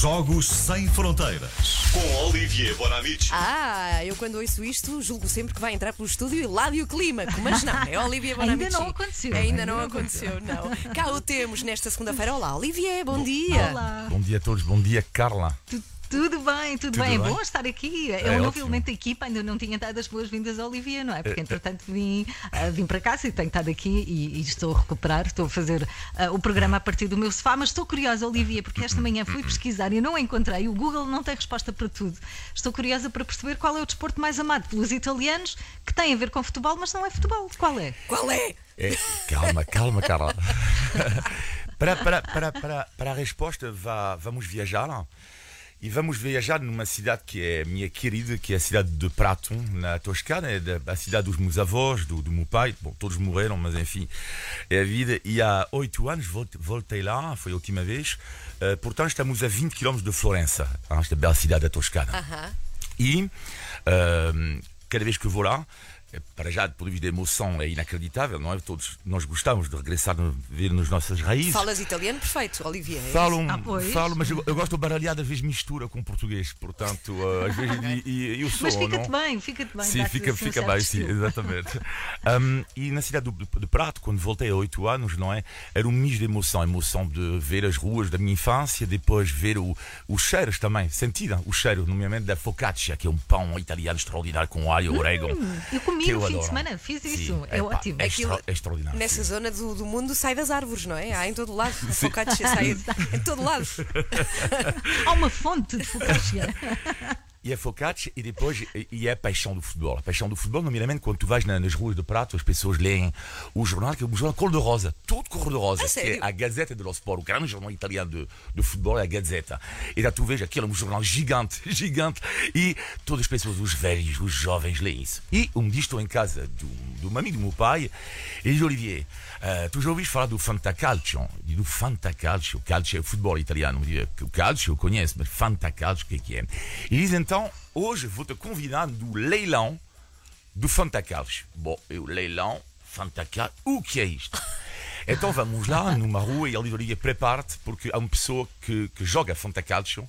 Jogos Sem Fronteiras com Olivier Bonamici. Ah, eu quando ouço isto julgo sempre que vai entrar pelo estúdio e Ládio Clímaco, mas não, é Olivia Bonamici. Ainda não aconteceu. Ainda não aconteceu, não. Cá o temos nesta segunda-feira. Olá, Olivier, bom dia. Olá. Bom dia a todos, bom dia Carla. Tu- tudo bem, tudo, Tudo bem. É bem? bom estar aqui. É, É um novo elemento da equipa, ainda não tinha dado as boas-vindas a Olivia, não é? Porque entretanto vim, ah, vim para casa e tenho estado aqui e, e estou a recuperar, estou a fazer ah, o programa a partir do meu sofá, mas estou curiosa, Olivia, porque esta manhã fui pesquisar e não encontrei. O Google não tem resposta para tudo. Estou curiosa para perceber qual é o desporto mais amado pelos italianos, que tem a ver com futebol, mas não é futebol. Qual é? Qual é? É, calma, calma, Carla. para, para, para, para, para a resposta, vá, vamos viajar. E vamos viajar numa cidade que é minha querida, que é a cidade de Prato, na Toscana, é a cidade dos meus avós, do, do meu pai. Bom, todos morreram, mas enfim, é a vida. E há oito anos volte- voltei lá, foi a última vez. Eh, portanto, estamos a 20 km de Florença, esta bela cidade da Toscana. Aham. E ehm, cada vez que vou lá, para já, do ponto de vista da emoção, é inacreditável, não é? Todos nós gostamos de regressar, de ver nas nossas raízes. Falas italiano perfeito, Olivier. é Falo? Ah, pois. falo, mas eu, eu gosto de baralhar, às vezes mistura com português, portanto, eh, às vezes, e, e eu sou, Mas fica-te não? bem, fica-te bem. Sim, fica, fica bem, sim, exatamente. Um, e na cidade do, de Prato, quando voltei há oito anos, não é? Era um misto de emoção, emoção de ver as ruas da minha infância, depois ver o, os cheiros também, sentida o cheiro, nomeadamente da focaccia, que é um pão italiano extraordinário com alho e orégano. Eu fim de adoro. semana, fiz Sim, isso. É ótimo. É, Aquilo- extra- é extraordinário. Nessa sim. zona do, do mundo sai das árvores, não é? Há em todo lado. A focaccia sai em todo lado. Há uma fonte de focaccia. E a focaccia e depois e- e é a paixão do futebol. A paixão do futebol, nomeadamente quando tu vais na- nas ruas de Prato, as pessoas leem o jornal, que é o jornal cor-de-rosa, todo cor-de-rosa, que sério? é a Gazeta dello Sport, o grande jornal italiano de, de futebol é a Gazeta. E lá tu vês aquele é um jornal gigante, gigante, e todas as pessoas, os velhos, os jovens, leem isso. E um dia estou em casa de um, de um amigo do meu pai, e diz Olivier, ah, tu já ouviste falar do Fantacalcio? Eu digo, Fantacalcio, calcio é o futebol italiano. O calcio eu conheço, mas Fantacalcio, o que é que é? E diz então, hoje vou-te convidar do leilão do Fantacalcio. Bom, eu leilão, Fantacalcio, o que é isto? Então vamos lá, numa rua, e ele Olivier, prepara-te, porque há uma pessoa que, que joga Fantacalcio,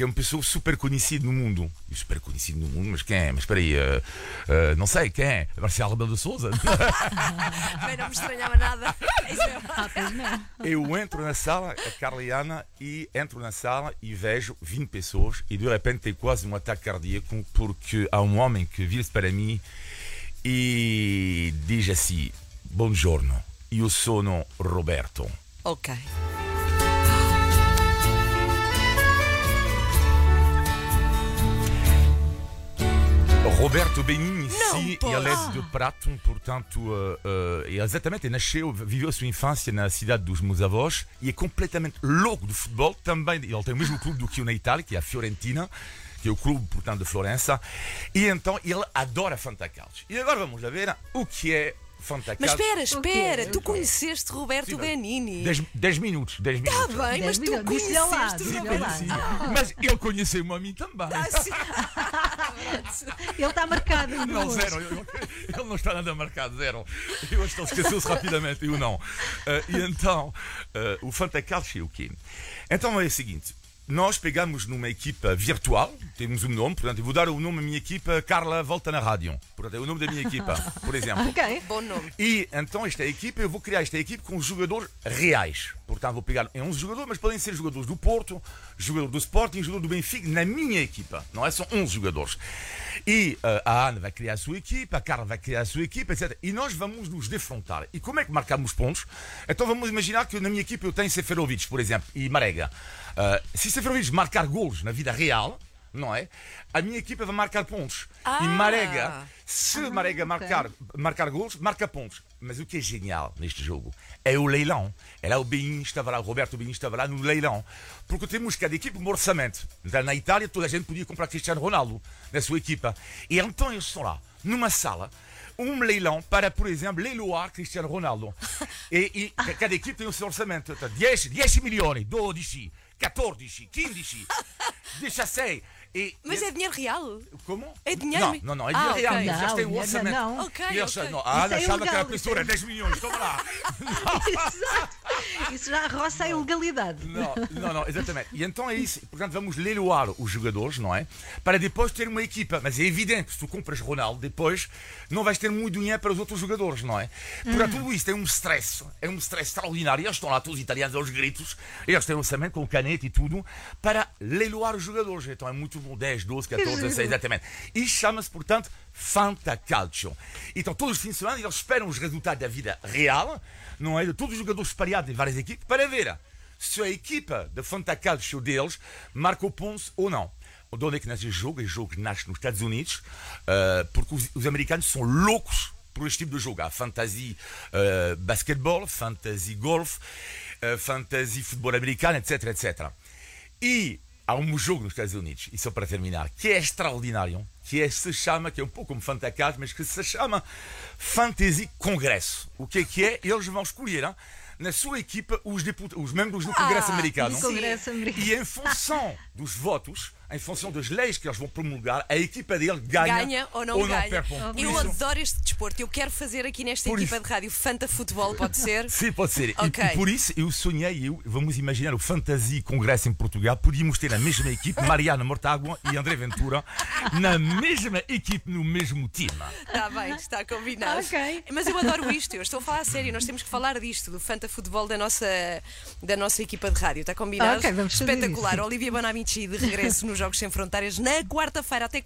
que é uma pessoa super conhecida no mundo. E super conhecido no mundo, mas quem é? Mas espera aí, eh, eh, não sei, quem é? Marcelo Rebelo de Souza? Bem, não me estranhava nada. É-. Eu entro na sala, a Carliana, e entro na sala e vejo 20 pessoas e de repente tem quase um ataque cardíaco porque há um homem que vira-se para mim e diz assim: Buongiorno, io sono Roberto. Ok. Roberto Benigni, ele é de Prato, portanto, uh, uh, e exatamente, ele nasceu, viveu a sua infância na cidade dos meus avós e é completamente louco de futebol, também, ele tem o mesmo clube do que eu na Itália, que é a Fiorentina, que é o clube, portanto, de Florença, e então ele adora Fantacalcio. E agora vamos ver o que é Mas Fantacalcio. espera, espera, tu conheceste Roberto Sim, mas- Benini. 10 minutos, 10 Está minutos. bem, mas Dez tu conheceste Roberto. Mas ele conheceu-me a mim também. Ele está marcado. Não, hoje. zero. Ele, ele não está nada marcado, zero. Eu acho que ele esqueceu-se rapidamente, eu não. Eh, e então, eh, o Fantacalcio é o quê? Então é o seguinte. Nós pegamos numa equipa virtual, temos um nome, portanto, eu vou dar o nome à minha equipa, Carla Volta na Rádio. Portanto, é o nome da minha equipa, por exemplo. Ok. Bom nome. E então esta equipa, eu vou criar esta equipe com jogadores reais. Portanto, vou pegar em 11 jogadores, mas podem ser jogadores do Porto, jogador do Sporting, jogador do Benfica, na minha equipa. Não é? São 11 jogadores. E eh, a Ana vai criar a sua equipa, a Carla vai criar a sua equipa, etc. E nós vamos nos defrontar. E como é que marcamos pontos? Então vamos imaginar que na minha equipa eu tenho Seferovic, por exemplo, e Marega. Eh, se Seferovic marcar golos na vida real, não é? A minha equipa vai marcar pontos. Ah. E Marega, se Marega ok. marcar marcar gols, marca pontos. Mas o que é genial neste jogo é o leilão. É lá o Benin estava lá, o Roberto Benin estava lá no leilão. Porque temos cada equipe um orçamento. Na Itália, toda a gente podia comprar Cristiano Ronaldo na sua equipa. E então eles estão lá, numa sala, um leilão para, por exemplo, leiloar Cristiano Ronaldo. E, e ca- cada equipe tem o seu orçamento. Então, 10, 10 milhões, 12, 14, 15, 16. E, Mas é dinheiro real? Como? É dinheiro Não, não, não, é Ah, dinheiro real. ok. Eles já Não, têm um não, orçamento. não. Ok, E eles, ok. não, ah, Isso é que era a ilegal, pessoa, 10 milhões, toma lá. Isso já roça a ilegalidade. Não, não, não, exatamente. E então é isso. Portanto, vamos leiloar os jogadores, não é? Para depois ter uma equipa. Mas é evidente que se tu compras Ronaldo, depois não vais ter muito dinheiro para os outros jogadores, não é? Portanto, tudo isto é um stress. É um stress extraordinário. Eles estão lá todos os italianos aos gritos. Eles têm orçamento com caneta e tudo para leiloar os jogadores. Então é muito bom. 10, 12, 14, giro. 16, exatamente. E chama-se, portanto, Fantacalcio. Então, todos os fins de semana, eles esperam os resultados da vida real, não é? De todos os jogadores espalhados em várias equipes, para ver se a equipa de Fantacalcio deles marcou pontos ou não. De onde é que nasce o jogo? O jogo nasce nos Estados Unidos, eh, porque os, os americanos são loucos por este tipo de jogo. Há fantasy eh, basquetebol, fantasy golf, eh, fantasy futebol americano, etc, etc. E há um jogo nos Estados Unidos, e só para terminar, que é extraordinário, que é, se chama, que é um pouco como Fantacas, mas que se chama Fantasy Congresso. O que é que é? Eles vão escolher hein, na sua equipa os, os membros do Congresso Ah, americano. No Congresso Americano. E em função dos votos, em função das leis que eles vão promulgar, a equipa dele ganha, Ganha ou não ganha? perde ponto. Por Eu isso- adoro este desporto. Eu quero fazer aqui nesta Por equipa isso- de rádio Fanta Futebol, pode ser? Sim, pode ser. E- Ok. E, por isso eu sonhei, eu, vamos imaginar o Fantasy Congresso em Portugal, podíamos ter a mesma equipe, Mariana Mortágua e André Ventura, na mesma equipe, no mesmo time. Está bem, está combinado. Ok. Mas eu adoro isto, eu estou a falar a sério. Nós temos que falar disto, do Fanta Futebol da nossa, da nossa equipa de rádio. Está combinado? Ok, vamos fazer Espetacular. Olivia Bonamici de regresso nos Jogos Sem Fronteiras na quarta-feira. Até